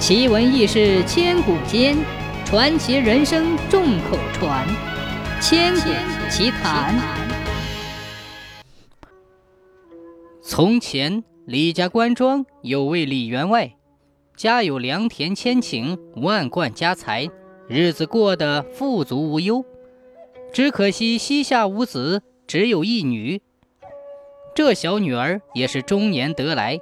奇闻异事千古间，传奇人生众口传。千古奇谈。从前，李家官庄有位李员外，家有良田千顷，万贯家财，日子过得富足无忧。只可惜膝下无子，只有一女。这小女儿也是中年得来，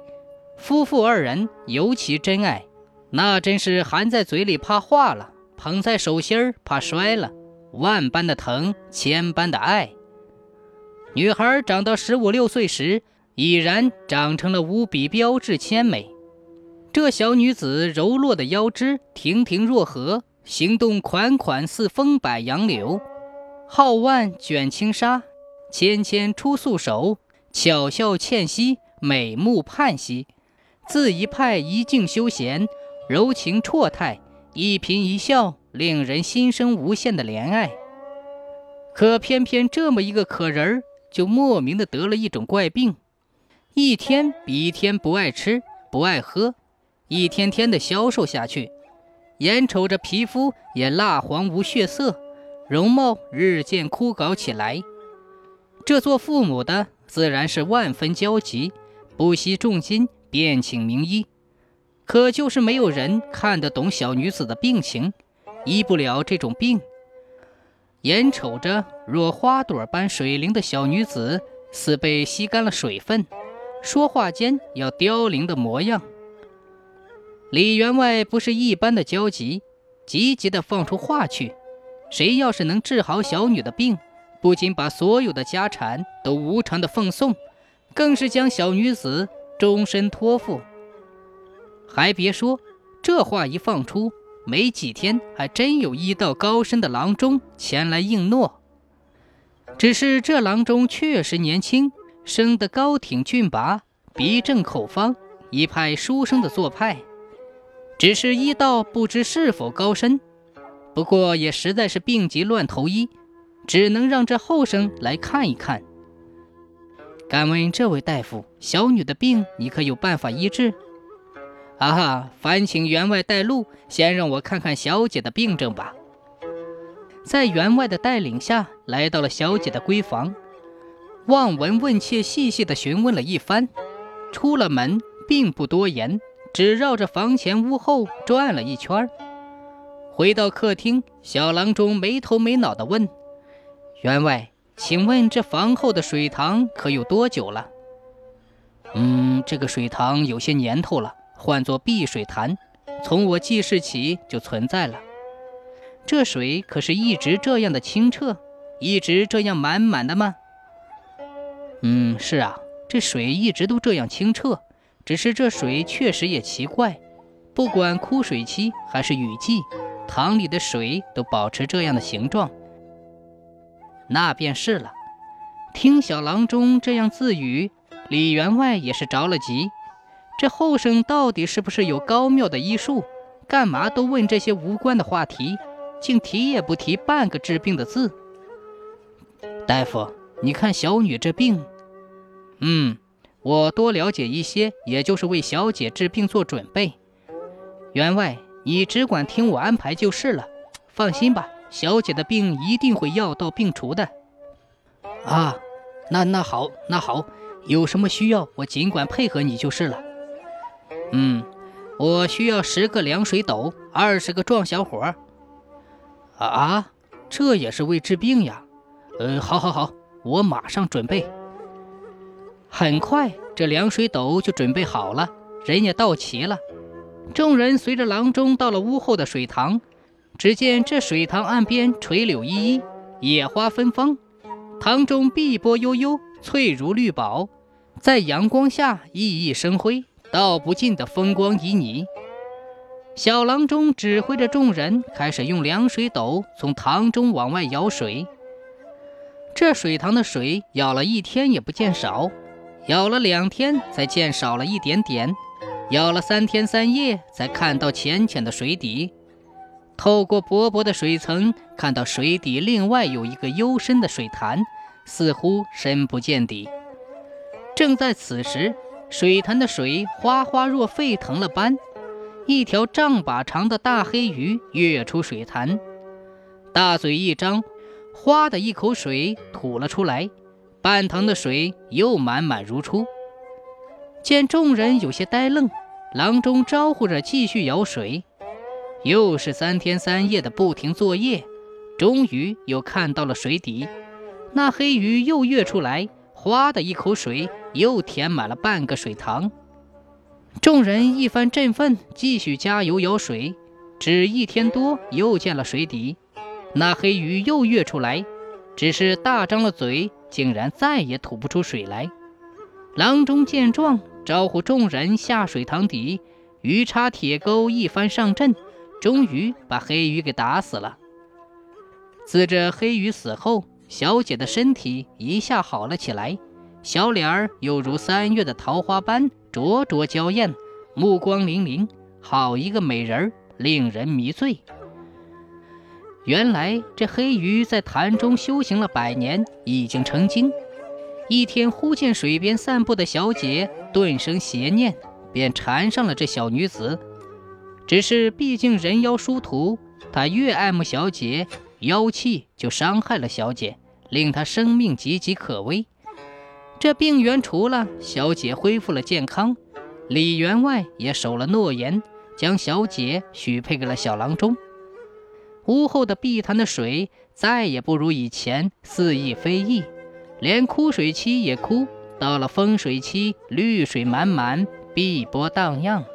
夫妇二人尤其珍爱。那真是含在嘴里怕化了，捧在手心儿怕摔了，万般的疼，千般的爱。女孩长到十五六岁时，已然长成了无比标致纤美。这小女子柔弱的腰肢，亭亭若河，行动款款似风摆杨柳，皓腕卷轻纱，纤纤出素手，巧笑倩兮，美目盼兮，自一派一静休闲。柔情绰态，一颦一笑，令人心生无限的怜爱。可偏偏这么一个可人儿，就莫名的得了一种怪病，一天比一天不爱吃不爱喝，一天天的消瘦下去，眼瞅着皮肤也蜡黄无血色，容貌日渐枯槁起来。这做父母的自然是万分焦急，不惜重金便请名医。可就是没有人看得懂小女子的病情，医不了这种病。眼瞅着若花朵般水灵的小女子，似被吸干了水分，说话间要凋零的模样。李员外不是一般的焦急，急急地放出话去：谁要是能治好小女的病，不仅把所有的家产都无偿的奉送，更是将小女子终身托付。还别说，这话一放出，没几天，还真有医道高深的郎中前来应诺。只是这郎中确实年轻，生得高挺俊拔，鼻正口方，一派书生的做派。只是医道不知是否高深，不过也实在是病急乱投医，只能让这后生来看一看。敢问这位大夫，小女的病，你可有办法医治？啊哈！烦请员外带路，先让我看看小姐的病症吧。在员外的带领下，来到了小姐的闺房，望闻问切，细细的询问了一番。出了门，并不多言，只绕着房前屋后转了一圈。回到客厅，小郎中没头没脑的问：“员外，请问这房后的水塘可有多久了？”“嗯，这个水塘有些年头了。”唤作碧水潭，从我记事起就存在了。这水可是一直这样的清澈，一直这样满满的吗？嗯，是啊，这水一直都这样清澈。只是这水确实也奇怪，不管枯水期还是雨季，塘里的水都保持这样的形状。那便是了。听小郎中这样自语，李员外也是着了急。这后生到底是不是有高妙的医术？干嘛都问这些无关的话题，竟提也不提半个治病的字？大夫，你看小女这病，嗯，我多了解一些，也就是为小姐治病做准备。员外，你只管听我安排就是了。放心吧，小姐的病一定会药到病除的。啊，那那好，那好，有什么需要，我尽管配合你就是了。嗯，我需要十个凉水斗，二十个壮小伙。啊啊，这也是为治病呀。呃，好，好，好，我马上准备。很快，这凉水斗就准备好了，人也到齐了。众人随着郎中到了屋后的水塘，只见这水塘岸边垂柳依依，野花芬芳，塘中碧波悠悠，翠如绿宝，在阳光下熠熠生辉。道不尽的风光旖旎，小郎中指挥着众人开始用凉水斗从塘中往外舀水。这水塘的水舀了一天也不见少，舀了两天才见少了一点点，舀了三天三夜才看到浅浅的水底。透过薄薄的水层，看到水底另外有一个幽深的水潭，似乎深不见底。正在此时。水潭的水哗哗若沸腾了般，一条丈把长的大黑鱼跃出水潭，大嘴一张，哗的一口水吐了出来，半塘的水又满满如初。见众人有些呆愣，郎中招呼着继续舀水。又是三天三夜的不停作业，终于又看到了水底，那黑鱼又跃出来，哗的一口水又填满了半个水塘。众人一番振奋，继续加油舀水。只一天多，又见了水底，那黑鱼又跃出来，只是大张了嘴，竟然再也吐不出水来。郎中见状，招呼众人下水塘底，鱼叉铁钩一番上阵，终于把黑鱼给打死了。自这黑鱼死后，小姐的身体一下好了起来。小脸儿又如三月的桃花般灼灼娇艳，目光粼粼，好一个美人儿，令人迷醉。原来这黑鱼在潭中修行了百年，已经成精。一天忽见水边散步的小姐，顿生邪念，便缠上了这小女子。只是毕竟人妖殊途，他越爱慕小姐，妖气就伤害了小姐，令她生命岌岌可危。这病源除了，小姐恢复了健康，李员外也守了诺言，将小姐许配给了小郎中。屋后的碧潭的水再也不如以前似意非意，连枯水期也枯，到了丰水期，绿水满满，碧波荡漾。